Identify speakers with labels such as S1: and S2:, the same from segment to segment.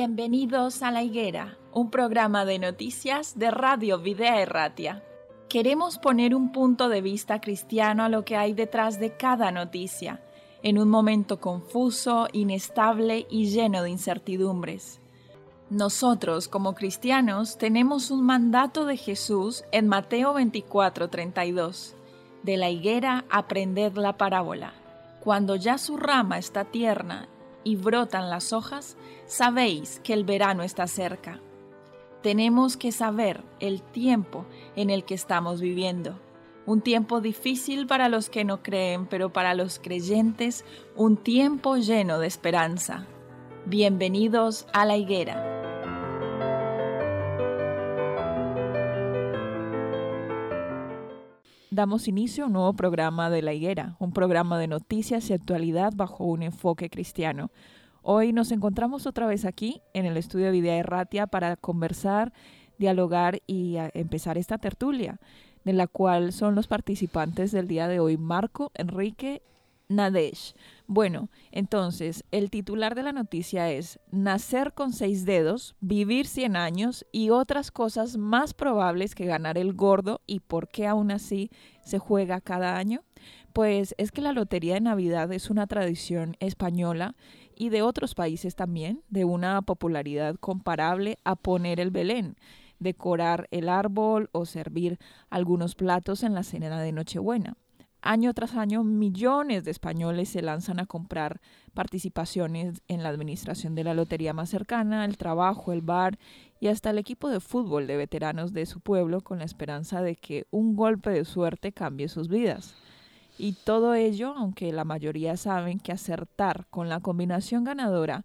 S1: Bienvenidos a La Higuera, un programa de noticias de Radio Videa Erratia. Queremos poner un punto de vista cristiano a lo que hay detrás de cada noticia, en un momento confuso, inestable y lleno de incertidumbres. Nosotros, como cristianos, tenemos un mandato de Jesús en Mateo 24:32. De la higuera aprended la parábola. Cuando ya su rama está tierna y brotan las hojas, sabéis que el verano está cerca. Tenemos que saber el tiempo en el que estamos viviendo. Un tiempo difícil para los que no creen, pero para los creyentes un tiempo lleno de esperanza. Bienvenidos a la higuera. Damos inicio a un nuevo programa de La Higuera, un programa de noticias y actualidad bajo un enfoque cristiano. Hoy nos encontramos otra vez aquí en el estudio de Videa Erratia para conversar, dialogar y empezar esta tertulia, de la cual son los participantes del día de hoy Marco, Enrique, Nadesh. Bueno, entonces, el titular de la noticia es Nacer con seis dedos, vivir 100 años y otras cosas más probables que ganar el gordo y por qué aún así se juega cada año. Pues es que la Lotería de Navidad es una tradición española y de otros países también, de una popularidad comparable a poner el Belén, decorar el árbol o servir algunos platos en la cena de Nochebuena. Año tras año, millones de españoles se lanzan a comprar participaciones en la administración de la lotería más cercana, el trabajo, el bar y hasta el equipo de fútbol de veteranos de su pueblo con la esperanza de que un golpe de suerte cambie sus vidas. Y todo ello, aunque la mayoría saben que acertar con la combinación ganadora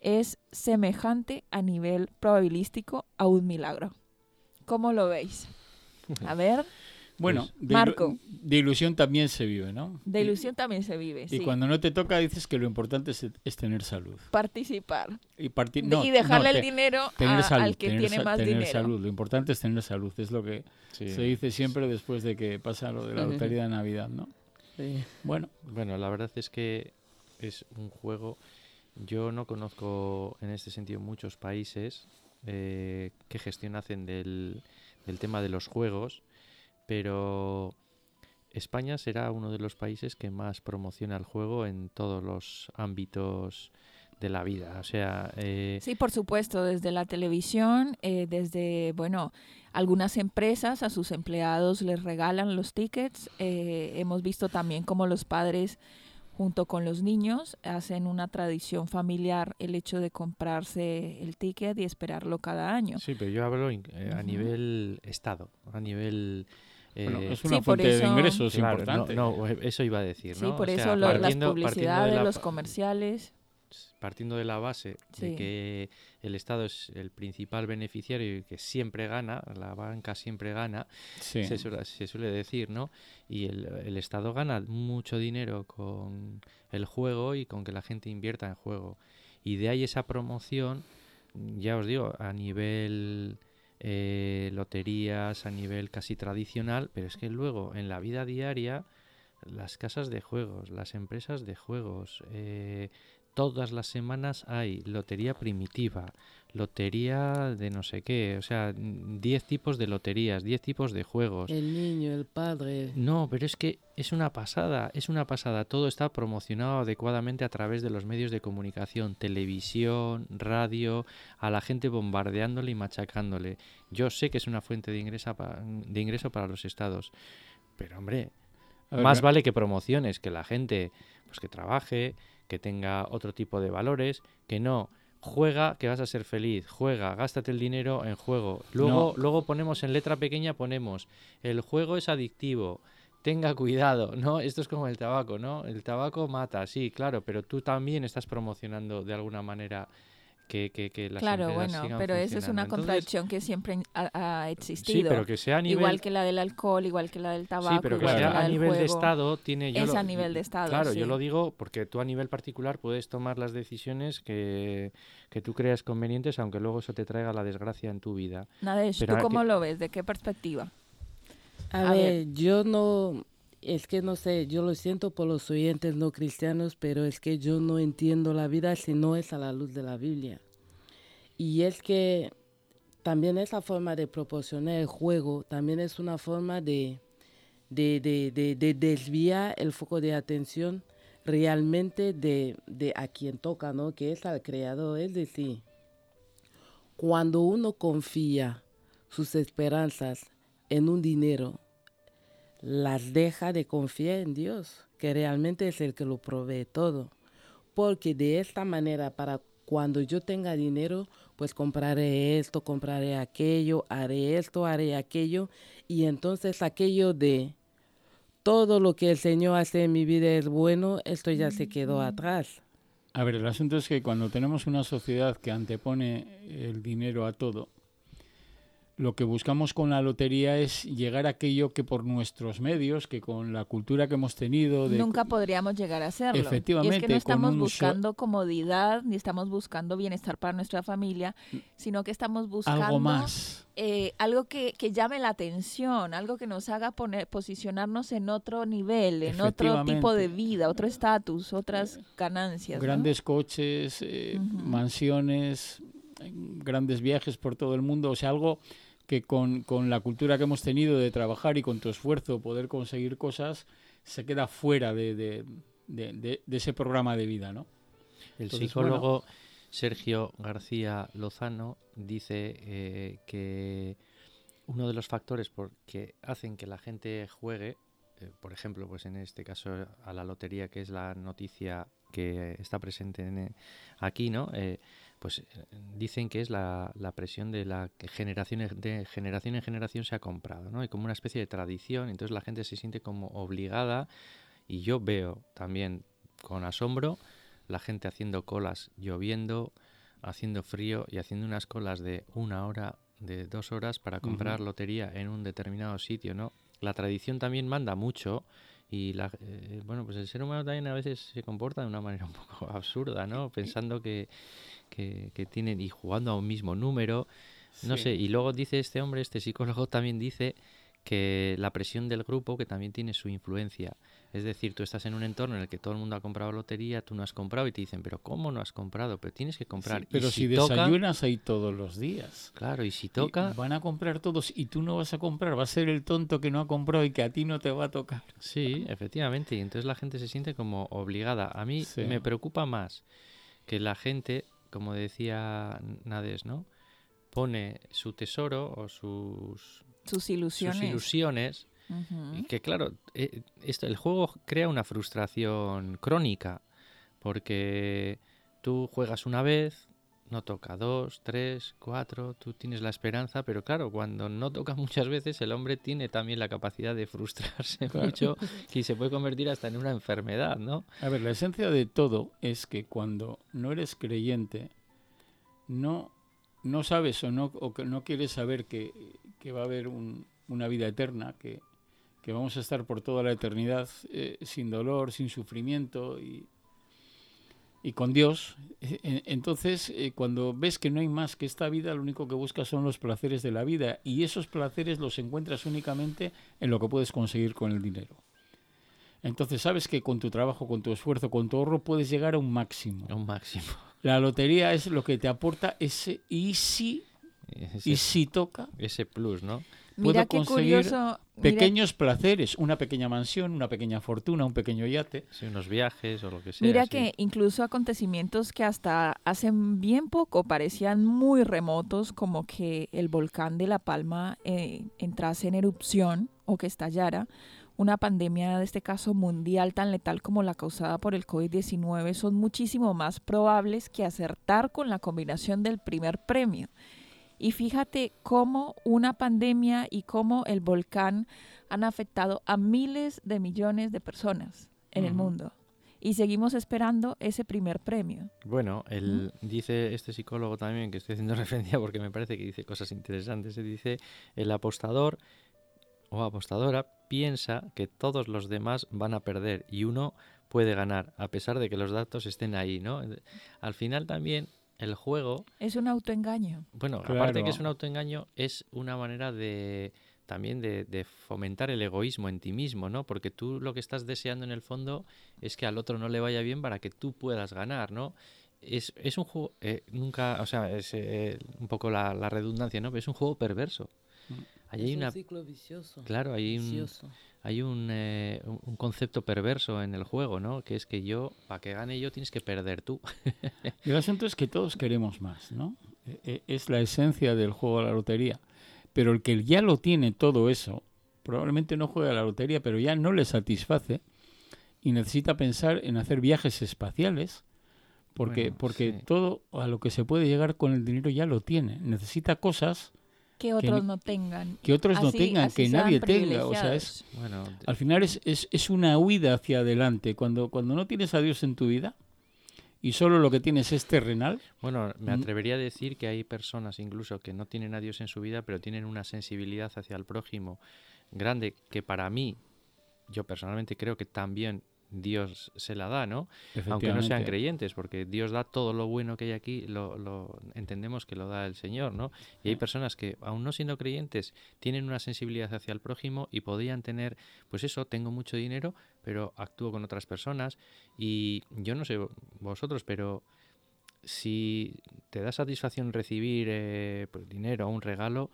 S1: es semejante a nivel probabilístico a un milagro. ¿Cómo lo veis? A ver.
S2: Bueno, pues, Marco. De ilusión también se vive, ¿no?
S1: De ilusión también se vive.
S2: Y cuando no te toca dices que lo importante es, tener salud.
S1: Participar.
S2: Y,
S1: dejarle el dinero al que tiene más
S2: tener
S1: dinero.
S2: salud. Lo importante es tener salud. Es lo que se dice siempre después de que pasa lo de la lotería de Navidad, ¿no?
S3: Bueno. Bueno, la verdad es que es un juego. Yo no conozco en este sentido muchos países eh, que gestión hacen del, del tema de los juegos, pero España será uno de los países que más promociona el juego en todos los ámbitos de la vida. O sea,
S1: eh... sí, por supuesto, desde la televisión, eh, desde bueno, algunas empresas a sus empleados les regalan los tickets. Eh, hemos visto también cómo los padres junto con los niños hacen una tradición familiar el hecho de comprarse el ticket y esperarlo cada año.
S3: Sí, pero yo hablo eh, a nivel Estado, a nivel...
S2: Eh, es una fuente de ingresos importante.
S3: No, eso iba a decir.
S1: Sí, por eso las publicidades, los comerciales
S3: partiendo de la base de que el Estado es el principal beneficiario y que siempre gana, la banca siempre gana, se, suele, decir, ¿no? Y el, el, Estado gana mucho dinero con el juego y con que la gente invierta en juego. Y de ahí esa promoción, ya os digo, a nivel eh, loterías, a nivel casi tradicional, pero es que luego en la vida diaria las casas de juegos, las empresas de juegos, eh, todas las semanas hay lotería primitiva, lotería de no sé qué, o sea, 10 tipos de loterías, 10 tipos de juegos.
S4: El niño, el padre.
S3: No, pero es que es una pasada, es una pasada. Todo está promocionado adecuadamente a través de los medios de comunicación, televisión, radio, a la gente bombardeándole y machacándole. Yo sé que es una fuente de, ingresa de ingreso para los estados, pero hombre, más vale que promociones, que la gente pues que trabaje, que tenga otro tipo de valores, que no juega que vas a ser feliz, juega, gástate el dinero en juego. Luego, luego ponemos en letra pequeña, ponemos el juego es adictivo, tenga cuidado, ¿no? Esto es como el tabaco, ¿no? El tabaco mata, sí, claro, pero tú también estás promocionando de alguna manera que, que, las
S1: Claro, bueno, pero esa es una contradicción que siempre ha, existido.
S3: Sí, pero que sea a nivel...
S1: Igual que la del alcohol, igual que la del tabaco,
S3: sí, pero que sea a nivel
S1: de
S3: Estado tiene...
S1: Yo es a nivel de Estado,
S3: Claro, yo lo digo porque tú a nivel particular puedes tomar las decisiones que, que tú creas convenientes, aunque luego eso te traiga la desgracia en tu vida.
S1: Nadesh, ¿tú cómo lo ves? ¿De qué perspectiva?
S4: a ver, yo no es que no sé, yo lo siento por los oyentes no cristianos, pero es que yo no entiendo la vida si no es a la luz de la Biblia. Y es que también esa forma de proporcionar el juego también es una forma de, de, de, de, desviar el foco de atención realmente de, a quien toca, ¿no? Que es al creador. Es decir, cuando uno confía sus esperanzas en un dinero, las deja de confiar en Dios, que realmente es el que lo provee todo. Porque de esta manera, para cuando yo tenga dinero, pues compraré esto, compraré aquello, haré esto, haré aquello. Y entonces aquello de todo lo que el Señor hace en mi vida es bueno, esto ya se quedó atrás.
S2: A ver, el asunto es que cuando tenemos una sociedad que antepone el dinero a todo, lo que buscamos con la lotería es llegar a aquello que por nuestros medios, que con la cultura que hemos tenido...
S1: Nunca podríamos llegar a hacerlo.
S2: Efectivamente.
S1: Y es que no estamos buscando comodidad, ni estamos buscando bienestar para nuestra familia, sino que estamos buscando...
S2: Algo más.
S1: Eh, algo que, que, llame la atención, algo que nos haga poner, posicionarnos en otro nivel, en otro tipo de vida, otro estatus, otras ganancias.
S2: Grandes coches, eh, mansiones, grandes viajes por todo el mundo, o sea, algo que con, con, la cultura que hemos tenido de trabajar y con tu esfuerzo poder conseguir cosas, se queda fuera de, de, de, de ese programa de vida, ¿no?
S3: El psicólogo Sergio García Lozano dice eh, que uno de los factores por que hacen que la gente juegue, eh, por ejemplo, pues en este caso a la lotería, que es la noticia que está presente en, aquí, ¿no? Eh, pues dicen que es la, la, presión de la que generación, de generación en generación se ha comprado, ¿no? Y como una especie de tradición, entonces la gente se siente como obligada y yo veo también con asombro la gente haciendo colas, lloviendo, haciendo frío y haciendo unas colas de una hora, de dos horas para comprar lotería en un determinado sitio, ¿no? La tradición también manda mucho y la, eh, bueno, pues el ser humano también a veces se comporta de una manera un poco absurda, ¿no? Pensando que, que, que tienen y jugando a un mismo número, no sé. Y luego dice este hombre, este psicólogo también dice que la presión del grupo que también tiene su influencia. Es decir, tú estás en un entorno en el que todo el mundo ha comprado lotería, tú no has comprado y te dicen, pero ¿cómo no has comprado? Pero tienes que comprar.
S2: pero si, desayunas ahí todos los días.
S3: Claro, y si toca...
S2: van a comprar todos y tú no vas a comprar, va a ser el tonto que no ha comprado y que a ti no te va a tocar.
S3: Sí, efectivamente, y entonces la gente se siente como obligada. A mí me preocupa más que la gente, como decía Nades, ¿no? Pone su tesoro o sus...
S1: Sus ilusiones.
S3: Sus ilusiones que claro, eh, esto, el juego crea una frustración crónica, porque tú juegas una vez, no toca dos, tres, cuatro, tú tienes la esperanza, pero claro, cuando no toca muchas veces, el hombre tiene también la capacidad de frustrarse mucho y se puede convertir hasta en una enfermedad, ¿no?
S2: A ver, la esencia de todo es que cuando no eres creyente, no, no sabes o no, o no quieres saber que, que va a haber un, una vida eterna, que, que vamos a estar por toda la eternidad eh, sin dolor, sin sufrimiento y, y con Dios. E, entonces, eh, cuando ves que no hay más que esta vida, lo único que buscas son los placeres de la vida y esos placeres los encuentras únicamente en lo que puedes conseguir con el dinero. Entonces sabes que con tu trabajo, con tu esfuerzo, con tu ahorro puedes llegar a un máximo.
S3: A un máximo.
S2: La lotería es lo que te aporta ese y si, y si toca.
S3: Ese plus, ¿no?
S1: Mira qué curioso.
S2: Pequeños placeres, una pequeña mansión, una pequeña fortuna, un pequeño yate.
S3: Sí, unos viajes o lo que sea.
S1: Mira que incluso acontecimientos que hasta hace bien poco parecían muy remotos, como que el volcán de La Palma eh, entrase en erupción o que estallara, una pandemia de este caso mundial tan letal como la causada por el COVID-19 son muchísimo más probables que acertar con la combinación del primer premio. Y fíjate cómo una pandemia y cómo el volcán han afectado a miles de millones de personas en el mundo. Y seguimos esperando ese primer premio.
S3: Bueno, él dice este psicólogo también, que estoy haciendo referencia porque me parece que dice cosas interesantes, se dice, el apostador o apostadora piensa que todos los demás van a perder y uno puede ganar, a pesar de que los datos estén ahí, ¿no? Al final también el juego...
S1: Es un autoengaño.
S3: Bueno, aparte de que es un autoengaño, es una manera de también de, fomentar el egoísmo en ti mismo, ¿no? Porque tú lo que estás deseando en el fondo es que al otro no le vaya bien para que tú puedas ganar, ¿no? es, es un juego, eh, nunca, o sea, es eh, un poco la, la redundancia, ¿no? Pero es un juego perverso.
S2: Mm.
S3: Ahí
S4: es
S3: hay
S4: un
S3: una,
S4: ciclo vicioso.
S3: claro, hay un, hay un, eh, un- un concepto perverso en el juego, ¿no? Que es que yo, para que gane yo, tienes que perder tú.
S2: El asunto es que todos queremos más, ¿no? E- e- Es la esencia del juego de la lotería. Pero el que ya lo tiene todo eso, probablemente no juega a la lotería, pero ya no le satisface y necesita pensar en hacer viajes espaciales, porque,
S3: Bueno,
S2: porque
S3: sí.
S2: todo a lo que se puede llegar con el dinero ya lo tiene. Necesita cosas
S1: Que otros no tengan.
S2: que otros no tengan, que nadie tenga. O sea, es.
S3: Bueno,
S2: al final es, es, es una huida hacia adelante. Cuando, cuando no tienes a Dios en tu vida y solo lo que tienes es terrenal,
S3: Bueno, me atrevería a decir que hay personas incluso que no tienen a Dios en su vida, pero tienen una sensibilidad hacia el prójimo grande que para mí, yo personalmente creo que también Dios se la da, ¿no? Aunque no sean creyentes, porque Dios da todo lo bueno que hay aquí, lo, lo entendemos que lo da el Señor, ¿no? Y hay personas que, aun no siendo creyentes, tienen una sensibilidad hacia el prójimo y podrían tener, pues eso, tengo mucho dinero, pero actúo con otras personas y yo no sé vosotros, pero si te da satisfacción recibir eh, pues, dinero o un regalo,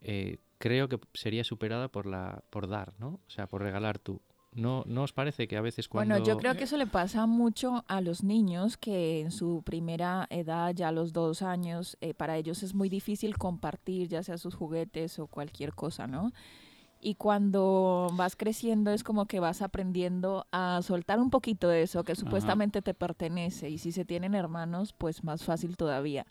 S3: eh, creo que sería superada por la por dar, ¿no? O sea, por regalar tú. ¿No, ¿No os parece que a veces cuando...
S1: Bueno, yo creo que eso le pasa mucho a los niños que en su primera edad, ya a los dos años, eh, para ellos es muy difícil compartir ya sea sus juguetes o cualquier cosa, ¿no? Y cuando vas creciendo es como que vas aprendiendo a soltar un poquito de eso que supuestamente te pertenece y si se tienen hermanos, pues más fácil todavía.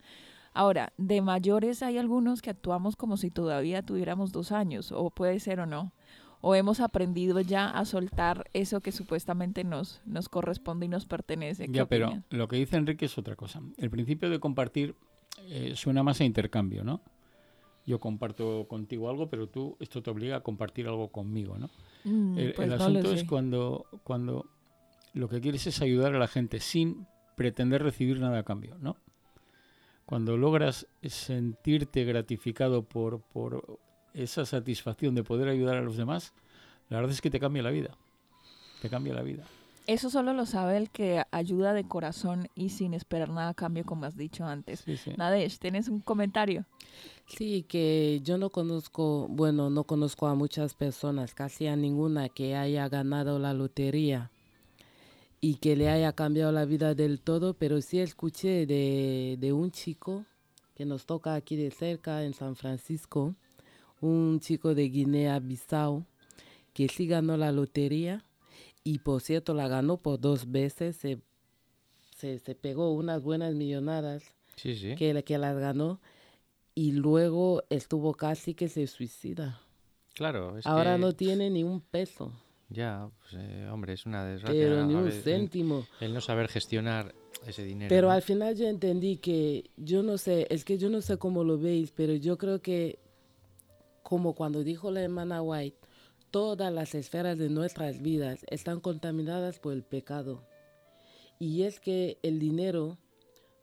S1: Ahora, de mayores hay algunos que actuamos como si todavía tuviéramos dos años, o puede ser o no o hemos aprendido ya a soltar eso que supuestamente nos, nos corresponde y nos pertenece. ¿Qué
S2: Ya, pero lo que dice Enrique es otra cosa. El principio de compartir eh, suena más a intercambio, ¿no? Yo comparto contigo algo, pero tú esto te obliga a compartir algo conmigo, ¿no?
S1: Mm,
S2: El,
S1: pues
S2: el
S1: no lo
S2: asunto es cuando, cuando lo que quieres es ayudar a la gente sin pretender recibir nada a cambio, ¿no? Cuando logras sentirte gratificado por, por esa satisfacción de poder ayudar a los demás, la verdad es que te cambia la vida. Te cambia la vida.
S1: Eso solo lo sabe el que ayuda de corazón y sin esperar nada a cambio, como has dicho antes.
S2: Sí, sí.
S1: Nadesh, ¿tienes un comentario?
S4: Sí, que yo no conozco, bueno, no conozco a muchas personas, casi a ninguna que haya ganado la lotería y que le haya cambiado la vida del todo, pero sí escuché de, de un chico que nos toca aquí de cerca en San Francisco, un chico de Guinea-Bissau que sí ganó la lotería y por cierto la ganó por dos veces, se, se, se pegó unas buenas millonadas
S3: Sí, sí.
S4: que, que las ganó y luego estuvo casi que se suicida.
S3: Claro, es
S4: Ahora
S3: que-
S4: no tiene ni un peso,
S3: Ya, pues, eh, hombre, es una desgracia.
S4: pero ni un
S3: ver, el-
S4: céntimo.
S3: El, no saber gestionar ese dinero.
S4: Pero
S3: ¿no?
S4: al final yo entendí que, yo no sé, es que yo no sé cómo lo veis, pero yo creo que, como cuando dijo la hermana White, todas las esferas de nuestras vidas están contaminadas por el pecado. Y es que el dinero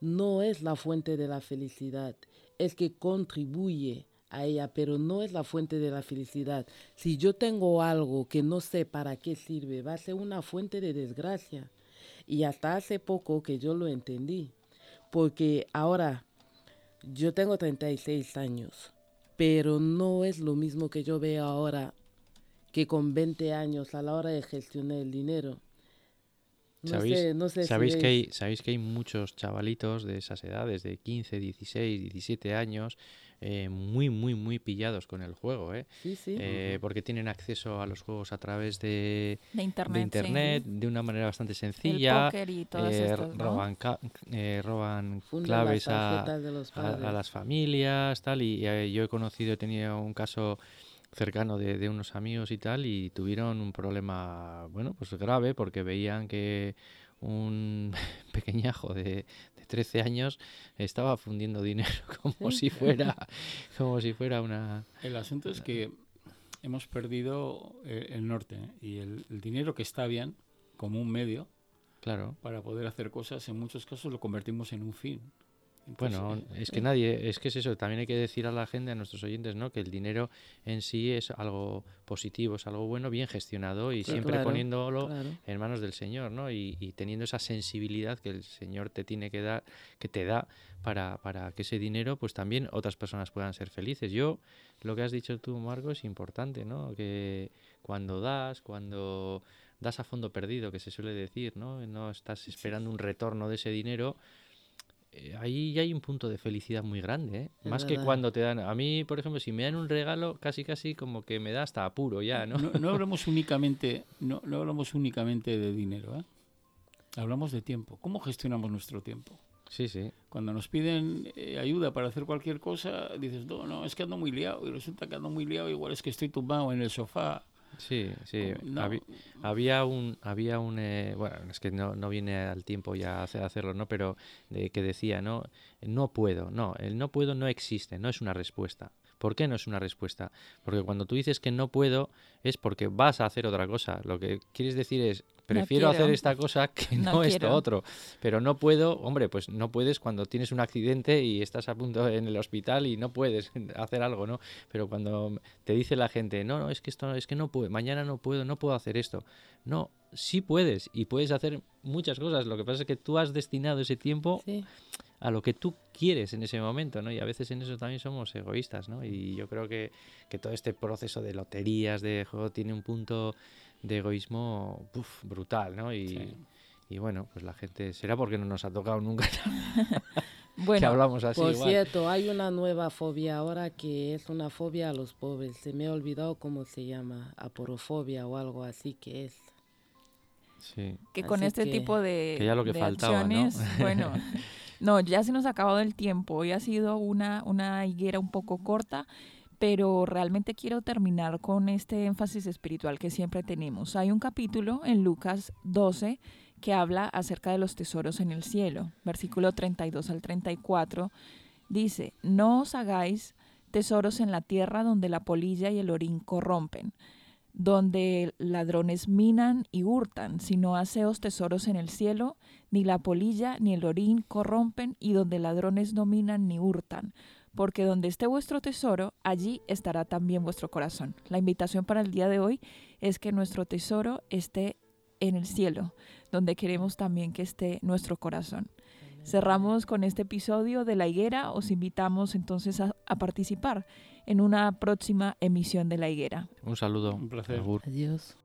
S4: no es la fuente de la felicidad, es que contribuye a ella, pero no es la fuente de la felicidad. Si yo tengo algo que no sé para qué sirve, va a ser una fuente de desgracia. Y hasta hace poco que yo lo entendí, porque ahora yo tengo 36 años, pero no es lo mismo que yo veo ahora que con 20 años a la hora de gestionar el dinero. No
S3: ¿Sabéis,
S4: sé, no sé si
S3: sabéis, que
S4: veis.
S3: hay, sabéis que hay muchos chavalitos de esas edades, de 15, 16, 17 años, eh, muy, muy, muy pillados con el juego, ¿eh?
S4: Sí, sí.
S3: Eh, porque tienen acceso a los juegos a través de,
S1: De internet.
S3: de
S1: sí.
S3: internet de una manera bastante
S1: El
S3: sencilla.
S1: póker y todas
S3: eh,
S1: estas, ¿no?
S3: roban, eh, claves a, a- las familias, tal, y eh, yo he conocido, he tenido un caso cercano de, de unos amigos y tal, y tuvieron un problema, bueno, pues grave, porque veían que un pequeñajo de, de 13 años estaba fundiendo dinero como si fuera, como si fuera una...
S2: El asunto es que hemos perdido eh, el norte ¿eh? y el, el dinero que está bien como un medio
S3: Claro,
S2: para poder hacer cosas, en muchos casos lo convertimos en un fin.
S3: Bueno,
S2: Entonces,
S3: es que nadie, es que es eso, también hay que decir a la gente, a nuestros oyentes, ¿no? Que el dinero en sí es algo positivo, es algo bueno, bien gestionado y
S2: Claro.
S3: siempre
S4: Claro,
S3: poniéndolo
S4: claro.
S3: en manos del Señor, ¿no? Y, y teniendo esa sensibilidad que el Señor te tiene que dar, que te da para, para que ese dinero, pues también otras personas puedan ser felices. Yo, lo que has dicho tú, Marco, es importante, ¿no? Que cuando das, cuando das a fondo perdido, que se suele decir, ¿no? No estás esperando un retorno de ese dinero. Eh, Ahí ya hay un punto de felicidad muy grande, ¿eh? Más que
S4: verdad.
S3: cuando te dan... A mí, por ejemplo, si me dan un regalo, casi casi como que me da hasta apuro ya, ¿no?
S2: no, no hablamos únicamente, no, no hablamos únicamente de dinero, ¿eh? Hablamos de tiempo. ¿Cómo gestionamos nuestro tiempo?
S3: Sí, sí.
S2: Cuando nos piden eh, ayuda para hacer cualquier cosa, dices, no, no, es que ando muy liado. Y resulta que ando muy liado, igual es que estoy tumbado en el sofá.
S3: Sí, sí.
S2: No,
S3: había un, había un, eh, bueno, es que no, no viene al tiempo ya hace- hacerlo, ¿no? Pero de, que decía, ¿no? No puedo, no, el no puedo no existe, no es una respuesta. ¿Por qué no es una respuesta? Porque cuando tú dices que no puedo es porque vas a hacer otra cosa. Lo que quieres decir es, prefiero hacer esta cosa que
S1: No
S3: no, esto otro. Pero no puedo, hombre, pues no puedes cuando tienes un accidente y estás a punto en el hospital y no puedes hacer algo, ¿no? Pero cuando te dice la gente, no, no, es que esto es que no puedo, mañana no puedo, no puedo hacer esto. No, sí puedes y puedes hacer muchas cosas. Lo que pasa es que tú has destinado ese tiempo
S4: Sí.
S3: A lo que tú quieres en ese momento, ¿no? Y a veces en eso también somos egoístas, ¿no? Y yo creo que, que todo este proceso de loterías, de juego, tiene un punto de egoísmo uf, brutal, ¿no? Y,
S2: Sí.
S3: y bueno, pues la gente, será porque no nos ha tocado nunca que hablamos así
S4: Por
S3: igual.
S4: cierto, hay una nueva fobia ahora que es una fobia a los pobres. Se me ha olvidado cómo se llama, aporofobia o algo así que es.
S3: Sí.
S1: que con
S4: Así
S1: este
S4: que-
S1: tipo de,
S3: que ya lo que
S1: de
S3: faltaba, ¿no?
S1: acciones, bueno, no, ya se nos ha acabado el tiempo. Hoy ha sido una, una higuera un poco corta, pero realmente quiero terminar con este énfasis espiritual que siempre tenemos. Hay un capítulo en Lucas 12 que habla acerca de los tesoros en el cielo. Versículo 32 al 34 dice, no os hagáis tesoros en la tierra donde la polilla y el orín corrompen donde ladrones minan y hurtan, sino haceos tesoros en el cielo, ni la polilla ni el orín corrompen, y donde ladrones no minan ni hurtan. Porque donde esté vuestro tesoro, allí estará también vuestro corazón. La invitación para el día de hoy es que nuestro tesoro esté en el cielo, donde queremos también que esté nuestro corazón. Cerramos con este episodio de La Higuera. Os invitamos entonces a, a participar en una próxima emisión de La Higuera.
S3: Un saludo.
S2: Un placer.
S3: Agur.
S4: Adiós.